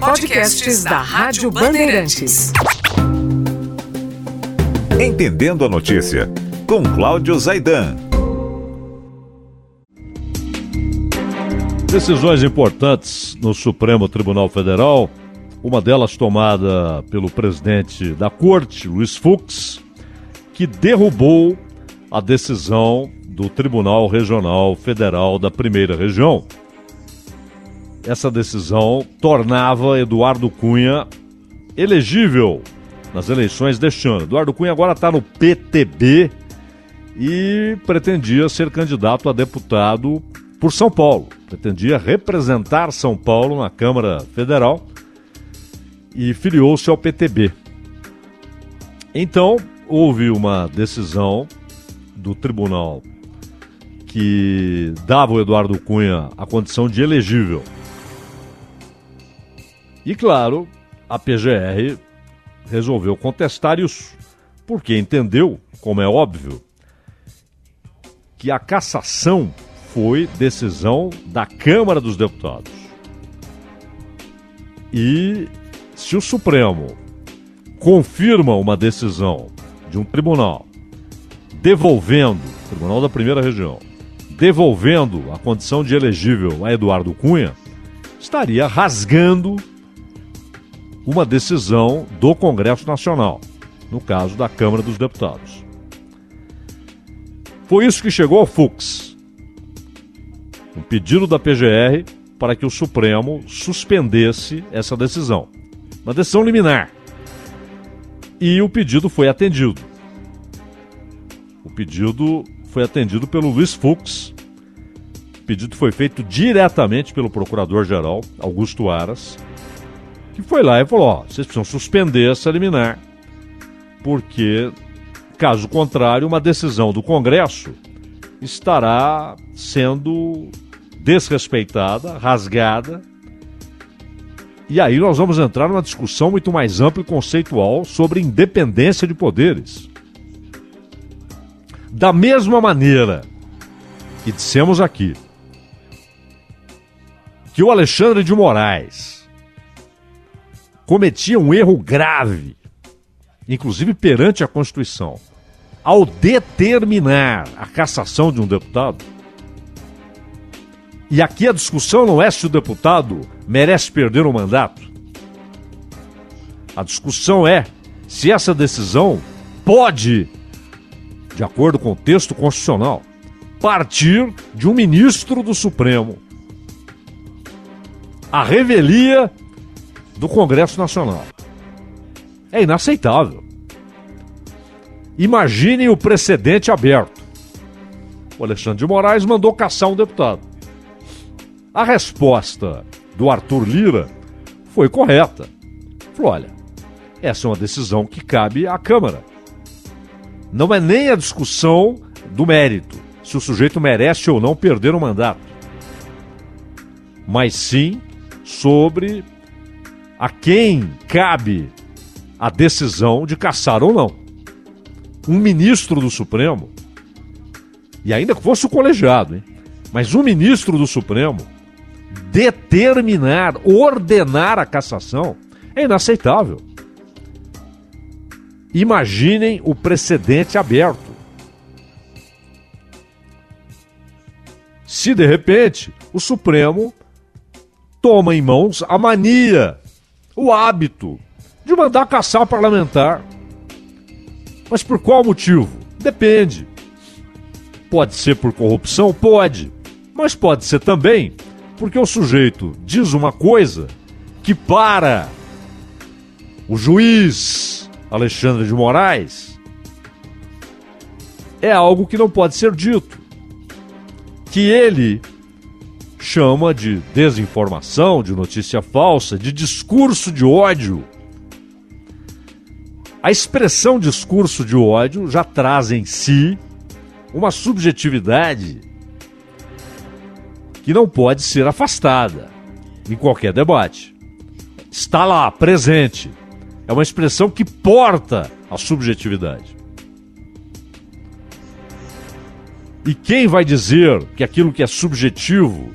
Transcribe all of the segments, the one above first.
Podcasts da Rádio Bandeirantes. Entendendo a notícia, com Cláudio Zaidan. Decisões importantes no Supremo Tribunal Federal, uma delas tomada pelo presidente da Corte, Luiz Fux, que derrubou a decisão do Tribunal Regional Federal da Primeira Região. Essa decisão tornava Eduardo Cunha elegível nas eleições deste ano. Eduardo Cunha agora está no PTB e pretendia ser candidato a deputado por São Paulo. Pretendia representar São Paulo na Câmara Federal e filiou-se ao PTB. Então, houve uma decisão do tribunal que dava ao Eduardo Cunha a condição de elegível. E claro, a PGR resolveu contestar isso, porque entendeu, como é óbvio, que a cassação foi decisão da Câmara dos Deputados. E se o Supremo confirma uma decisão de um tribunal devolvendo, Tribunal da Primeira Região, devolvendo a condição de elegível a Eduardo Cunha, estaria rasgando uma decisão do Congresso Nacional, no caso da Câmara dos Deputados. Foi isso que chegou ao Fux. Um pedido da PGR para que o Supremo suspendesse essa decisão. Uma decisão liminar. E o pedido foi atendido. O pedido foi atendido pelo Luiz Fux. O pedido foi feito diretamente pelo Procurador-Geral, Augusto Aras, que foi lá e falou: ó, vocês precisam suspender essa liminar, porque, caso contrário, uma decisão do Congresso estará sendo desrespeitada, rasgada. E aí nós vamos entrar numa discussão muito mais ampla e conceitual sobre independência de poderes. Da mesma maneira que dissemos aqui que o Alexandre de Moraes cometia um erro grave, inclusive perante a Constituição, ao determinar a cassação de um deputado, e aqui a discussão não é se o deputado merece perder o mandato. A discussão é se essa decisão pode, de acordo com o texto constitucional, partir de um ministro do Supremo. A revelia do Congresso Nacional. É inaceitável. Imaginem o precedente aberto. O Alexandre de Moraes mandou caçar um deputado. A resposta do Arthur Lira foi correta. Falou: olha, essa é uma decisão que cabe à Câmara. Não é nem a discussão do mérito, se o sujeito merece ou não perder o mandato, mas sim sobre a quem cabe a decisão de caçar ou não. Um ministro do Supremo, e ainda que fosse o colegiado, hein? mas um ministro do Supremo determinar, ordenar a cassação é inaceitável. Imaginem o precedente aberto. Se de repente o Supremo toma em mãos a mania, o hábito de mandar caçar parlamentar. Mas por qual motivo? Depende. Pode ser por corrupção? Pode. Mas pode ser também porque o sujeito diz uma coisa que para o juiz Alexandre de Moraes é algo que não pode ser dito. Que ele chama de desinformação, de notícia falsa, de discurso de ódio. A expressão discurso de ódio já traz em si uma subjetividade que não pode ser afastada em qualquer debate. Está lá, presente. É uma expressão que porta a subjetividade. E quem vai dizer que aquilo que é subjetivo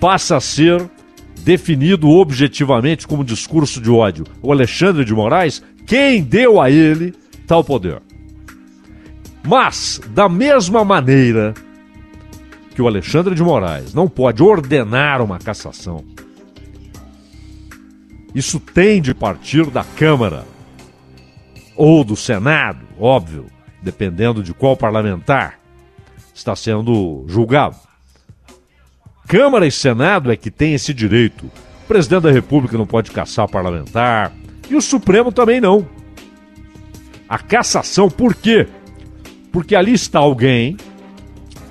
passa a ser definido objetivamente como discurso de ódio? O Alexandre de Moraes, quem deu a ele tal poder? Mas, da mesma maneira que o Alexandre de Moraes não pode ordenar uma cassação, isso tem de partir da Câmara ou do Senado, óbvio, dependendo de qual parlamentar está sendo julgado. Câmara e Senado é que tem esse direito. O presidente da República não pode caçar parlamentar e o Supremo também não. A cassação, por quê? Porque ali está alguém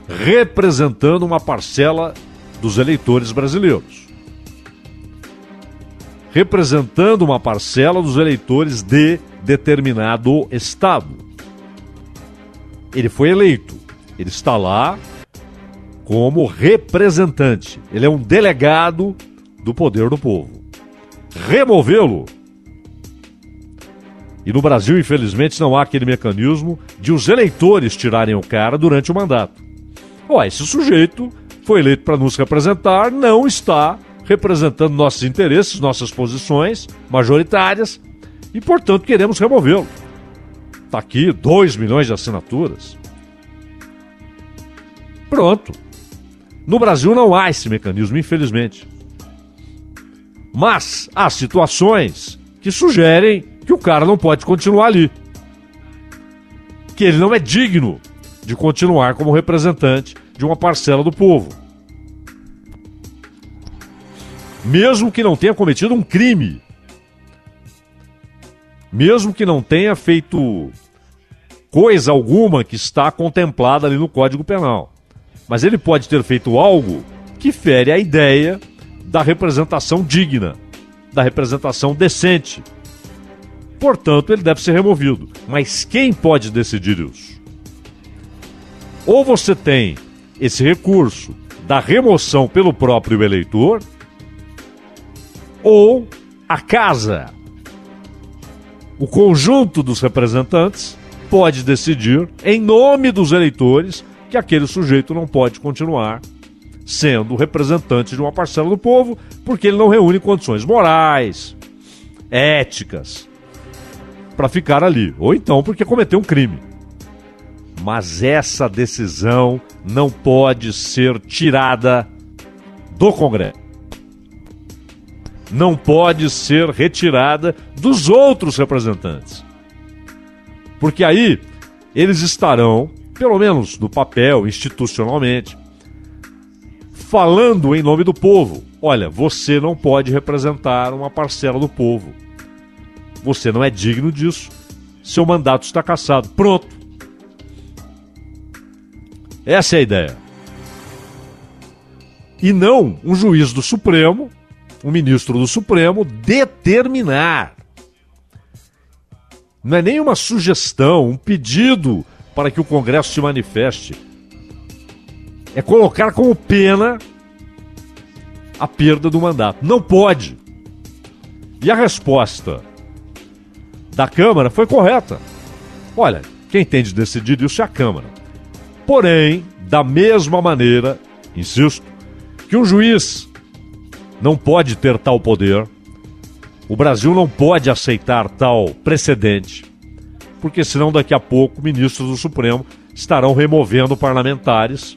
representando uma parcela dos eleitores brasileiros. Representando uma parcela dos eleitores de determinado estado. Ele foi eleito. Ele está lá como representante. Ele é um delegado do poder do povo. Removê-lo. E no Brasil, infelizmente, não há aquele mecanismo de os eleitores tirarem o cara durante o mandato. Ó, esse sujeito foi eleito para nos representar, não está representando nossos interesses, nossas posições majoritárias e, portanto, queremos removê-lo. Está aqui 2 milhões de assinaturas. Pronto. No Brasil não há esse mecanismo, infelizmente. Mas há situações que sugerem que o cara não pode continuar ali. Que ele não é digno de continuar como representante de uma parcela do povo. Mesmo que não tenha cometido um crime. Mesmo que não tenha feito coisa alguma que está contemplada ali no Código Penal mas ele pode ter feito algo que fere a ideia da representação digna, da representação decente. Portanto, ele deve ser removido. Mas quem pode decidir isso? Ou você tem esse recurso da remoção pelo próprio eleitor, ou a casa, o conjunto dos representantes, pode decidir, em nome dos eleitores, que aquele sujeito não pode continuar sendo representante de uma parcela do povo, porque ele não reúne condições morais, éticas, para ficar ali, ou então porque cometeu um crime. Mas essa decisão não pode ser tirada do Congresso. Não pode ser retirada dos outros representantes. Porque aí eles estarão pelo menos no papel, institucionalmente, falando em nome do povo. Olha, você não pode representar uma parcela do povo. Você não é digno disso. Seu mandato está cassado. Pronto. Essa é a ideia. E não um juiz do Supremo, um ministro do Supremo, determinar. Não é nem uma sugestão, um pedido para que o Congresso se manifeste. É colocar como pena a perda do mandato. Não pode. E a resposta da Câmara foi correta. Olha, quem tem de decidir isso é a Câmara. Porém, da mesma maneira, insisto, que um juiz não pode ter tal poder, o Brasil não pode aceitar tal precedente porque senão daqui a pouco ministros do Supremo estarão removendo parlamentares,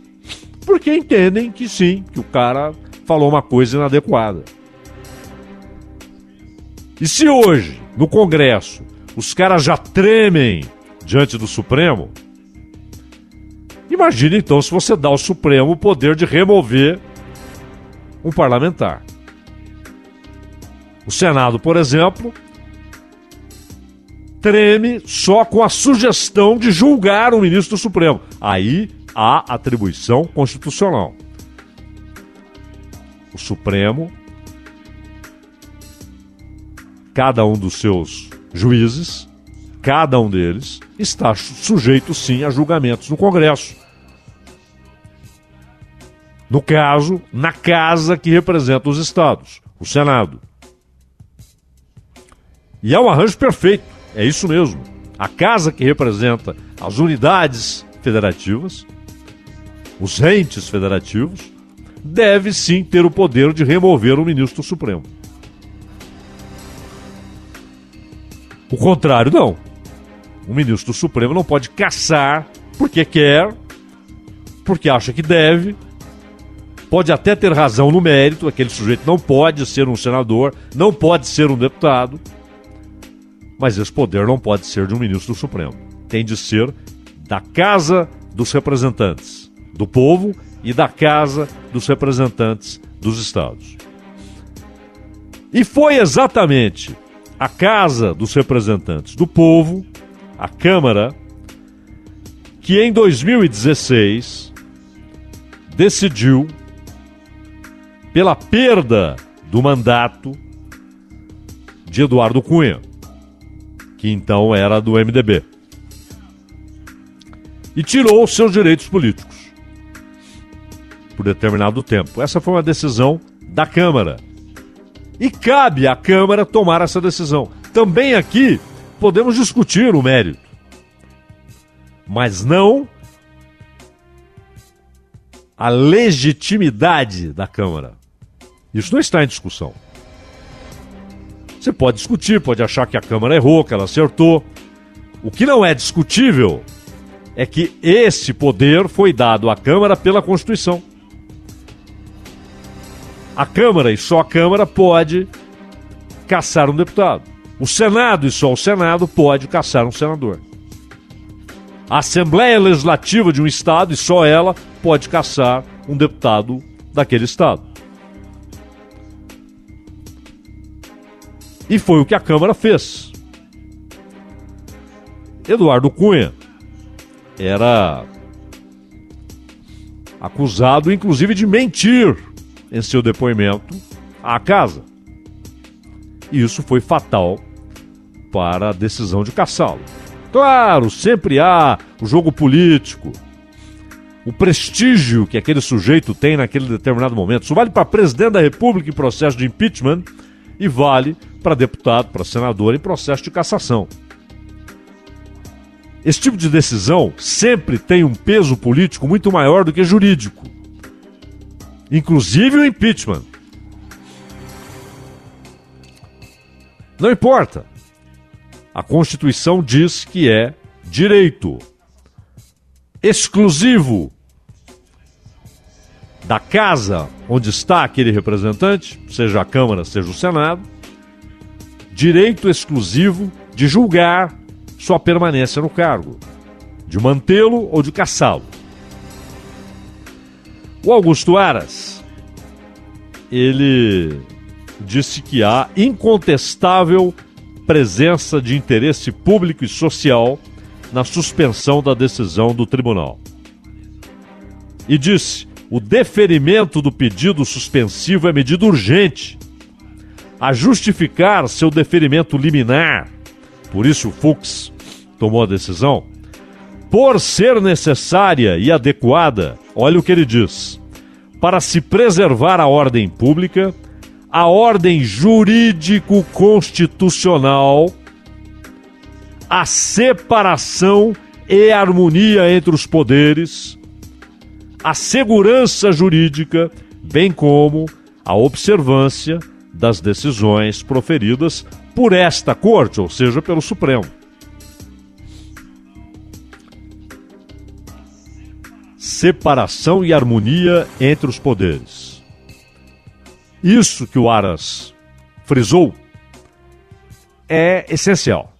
porque entendem que sim, que o cara falou uma coisa inadequada. E se hoje, no Congresso, os caras já tremem diante do Supremo, imagine então se você dá ao Supremo o poder de remover um parlamentar. O Senado, por exemplo, treme só com a sugestão de julgar o ministro do Supremo. Aí há atribuição constitucional. O Supremo, cada um dos seus juízes, cada um deles, está sujeito sim a julgamentos no Congresso. No caso, na casa que representa os estados, o Senado. E é um arranjo perfeito, é isso mesmo. A casa que representa as unidades federativas, os entes federativos, deve sim ter o poder de remover o ministro Supremo. O contrário, não. O ministro Supremo não pode caçar porque quer, porque acha que deve. Pode até ter razão no mérito, aquele sujeito não pode ser um senador, não pode ser um deputado, mas esse poder não pode ser de um ministro do Supremo. Tem de ser da Casa dos Representantes do Povo e da Casa dos Representantes dos Estados. E foi exatamente a Casa dos Representantes do Povo, a Câmara, que em 2016 decidiu pela perda do mandato de Eduardo Cunha, que então era do MDB, e tirou os seus direitos políticos por determinado tempo. Essa foi uma decisão da Câmara. E cabe à Câmara tomar essa decisão. Também aqui podemos discutir o mérito, mas não a legitimidade da Câmara. Isso não está em discussão. Você pode discutir, pode achar que a Câmara errou, que ela acertou. O que não é discutível é que esse poder foi dado à Câmara pela Constituição. A Câmara e só a Câmara pode caçar um deputado. O Senado e só o Senado pode caçar um senador. A Assembleia Legislativa de um Estado e só ela pode caçar um deputado daquele Estado. E foi o que a Câmara fez. Eduardo Cunha era acusado, inclusive, de mentir em seu depoimento à casa. E isso foi fatal para a decisão de caçá-lo. Claro, sempre há o jogo político, o prestígio que aquele sujeito tem naquele determinado momento. Isso vale para presidente da República em processo de impeachment e vale para deputado, para senador em processo de cassação. Esse tipo de decisão sempre tem um peso político muito maior do que jurídico, inclusive o impeachment. Não importa. A Constituição diz que é direito exclusivo da casa onde está aquele representante, seja a Câmara, seja o Senado, direito exclusivo de julgar sua permanência no cargo, de mantê-lo ou de caçá-lo. O Augusto Aras, ele disse que há incontestável presença de interesse público e social na suspensão da decisão do tribunal. E disse: o deferimento do pedido suspensivo é medida urgente a justificar seu deferimento liminar, por isso Fux tomou a decisão, por ser necessária e adequada, olha o que ele diz, para se preservar a ordem pública, a ordem jurídico-constitucional, a separação e harmonia entre os poderes, a segurança jurídica, bem como a observância das decisões proferidas por esta corte, ou seja, pelo Supremo. Separação e harmonia entre os poderes. Isso que o Aras frisou é essencial.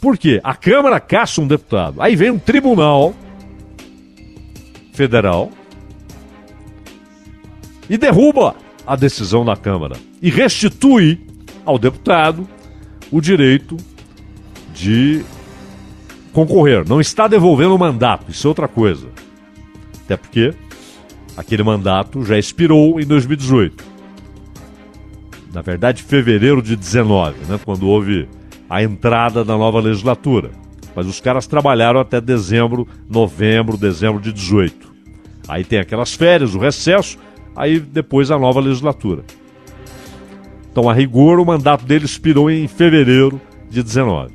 Por quê? A Câmara caça um deputado. Aí vem um tribunal federal e derruba a decisão da Câmara e restitui ao deputado o direito de concorrer. Não está devolvendo o mandato, isso é outra coisa. Até porque aquele mandato já expirou em 2018. Na verdade, fevereiro de 19, né, quando houve a entrada da nova legislatura. Mas os caras trabalharam até dezembro, novembro, dezembro de 18. Aí tem aquelas férias, o recesso, aí depois a nova legislatura. Então, a rigor, o mandato dele expirou em fevereiro de 19.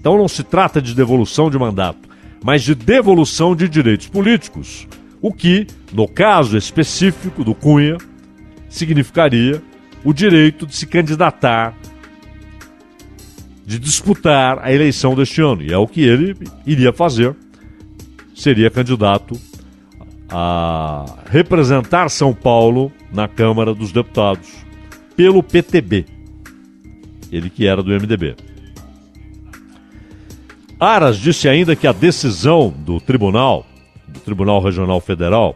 Então não se trata de devolução de mandato, mas de devolução de direitos políticos, o que, no caso específico do Cunha, significaria o direito de se candidatar, de disputar a eleição deste ano. E é o que ele iria fazer. Seria candidato a representar São Paulo na Câmara dos Deputados pelo PTB. Ele que era do MDB. Aras disse ainda que a decisão do tribunal, do Tribunal Regional Federal,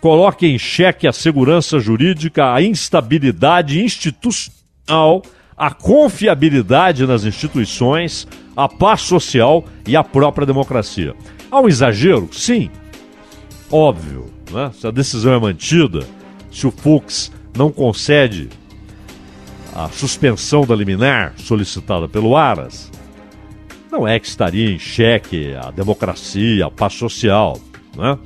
coloca em xeque a segurança jurídica, a instabilidade institucional, a confiabilidade nas instituições, a paz social e a própria democracia. Há um exagero? Sim. Óbvio. Né? Se a decisão é mantida, se o Fux não concede a suspensão da liminar solicitada pelo Aras, não é que estaria em xeque a democracia, a paz social, né?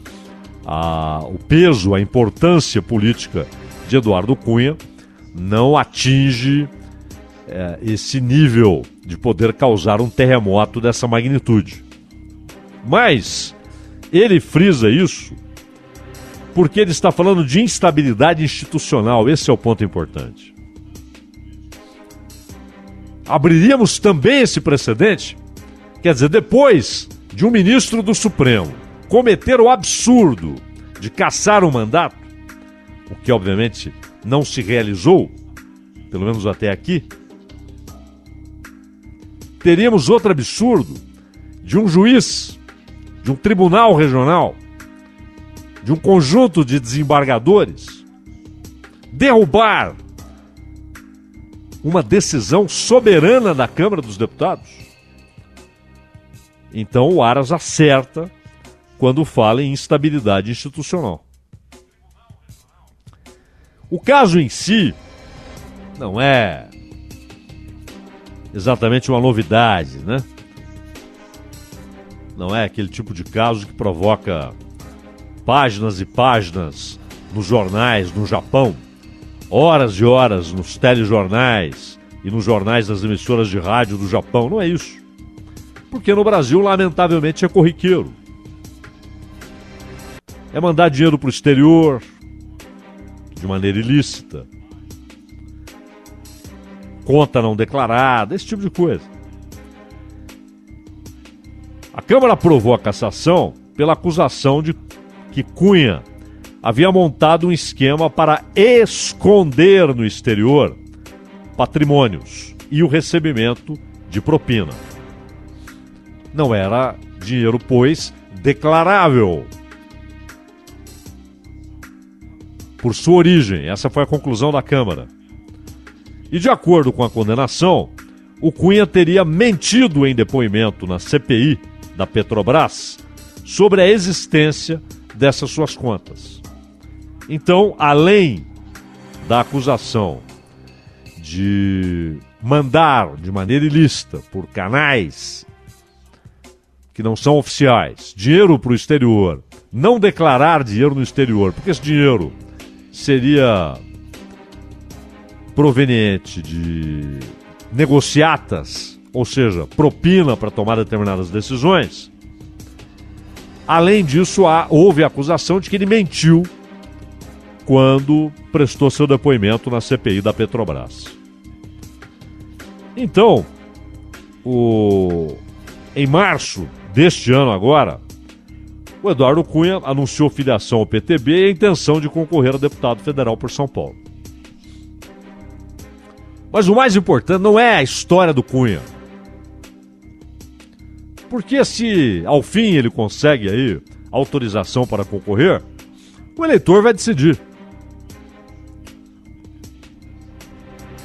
a, o peso, a importância política de Eduardo Cunha não atinge é, esse nível de poder causar um terremoto dessa magnitude. Mas ele frisa isso porque ele está falando de instabilidade institucional, esse é o ponto importante. Abriríamos também esse precedente Quer dizer, depois de um ministro do Supremo cometer o absurdo de caçar um mandato, o que obviamente não se realizou, pelo menos até aqui, teríamos outro absurdo de um juiz, de um tribunal regional, de um conjunto de desembargadores derrubar uma decisão soberana da Câmara dos Deputados. Então o Aras acerta quando fala em instabilidade institucional. O caso em si não é exatamente uma novidade, né? Não é aquele tipo de caso que provoca páginas e páginas nos jornais no Japão, horas e horas nos telejornais e nos jornais das emissoras de rádio do Japão. Não é isso porque no Brasil, lamentavelmente, é corriqueiro. É mandar dinheiro para o exterior de maneira ilícita, conta não declarada, esse tipo de coisa. Câmara aprovou a cassação pela acusação de que Cunha havia montado um esquema para esconder no exterior patrimônios e o recebimento de propina não era dinheiro, pois, declarável. Por sua origem, essa foi a conclusão da Câmara. E de acordo com a condenação, o Cunha teria mentido em depoimento na CPI da Petrobras sobre a existência dessas suas contas. Então, além da acusação de mandar de maneira ilícita por canais que não são oficiais, dinheiro para o exterior, não declarar dinheiro no exterior, porque esse dinheiro seria proveniente de negociatas, ou seja, propina para tomar determinadas decisões. Além disso, há, houve a acusação de que ele mentiu quando prestou seu depoimento na CPI da Petrobras. Então, o... em março deste ano agora, o Eduardo Cunha anunciou filiação ao PTB e a intenção de concorrer a deputado federal por São Paulo. Mas o mais importante não é a história do Cunha. Porque se ao fim ele consegue aí autorização para concorrer, o eleitor vai decidir.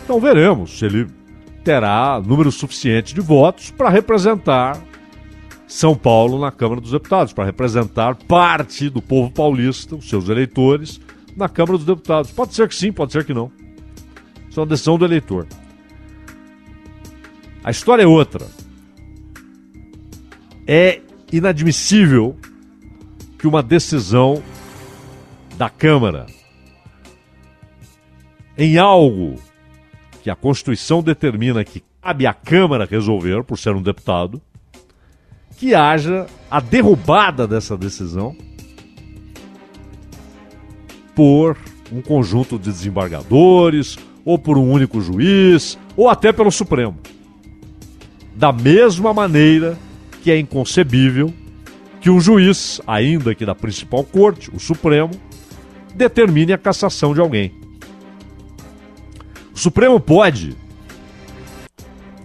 Então veremos se ele terá número suficiente de votos para representar são Paulo na Câmara dos Deputados, para representar parte do povo paulista, os seus eleitores, na Câmara dos Deputados. Pode ser que sim, pode ser que não. Isso é uma decisão do eleitor. A história é outra. É inadmissível que uma decisão da Câmara em algo que a Constituição determina que cabe à Câmara resolver, por ser um deputado, que haja a derrubada dessa decisão por um conjunto de desembargadores, ou por um único juiz, ou até pelo Supremo. Da mesma maneira que é inconcebível que um juiz, ainda que da principal corte, o Supremo, determine a cassação de alguém. O Supremo pode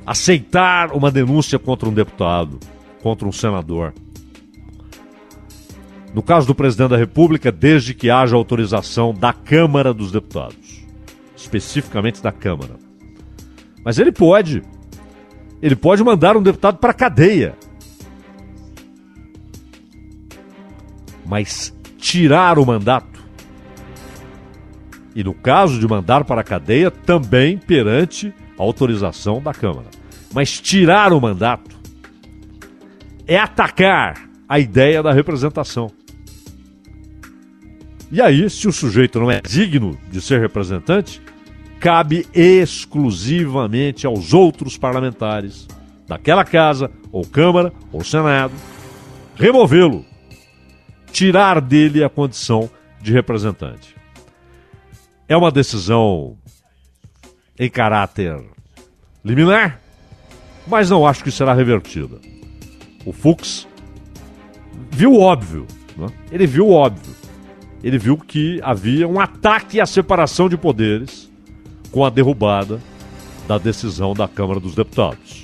aceitar uma denúncia contra um deputado, contra um senador. No caso do presidente da República, desde que haja autorização da Câmara dos Deputados, especificamente da Câmara. Mas ele pode. Ele pode mandar um deputado para a cadeia. Mas tirar o mandato. E no caso de mandar para a cadeia, também perante autorização da Câmara. Mas tirar o mandato é atacar a ideia da representação. E aí, se o sujeito não é digno de ser representante, cabe exclusivamente aos outros parlamentares daquela casa, ou Câmara, ou Senado, removê-lo, tirar dele a condição de representante. É uma decisão em caráter liminar, mas não acho que será revertida o Fux, viu o óbvio. Né? Ele viu o óbvio. Ele viu que havia um ataque à separação de poderes com a derrubada da decisão da Câmara dos Deputados.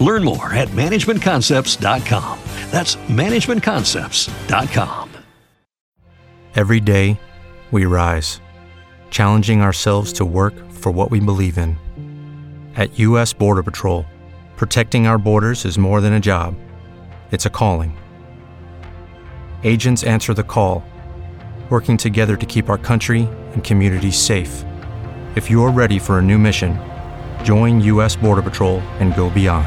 Learn more at managementconcepts.com. That's managementconcepts.com. Every day, we rise, challenging ourselves to work for what we believe in. At U.S. Border Patrol, protecting our borders is more than a job, it's a calling. Agents answer the call, working together to keep our country and communities safe. If you're ready for a new mission, join U.S. Border Patrol and go beyond.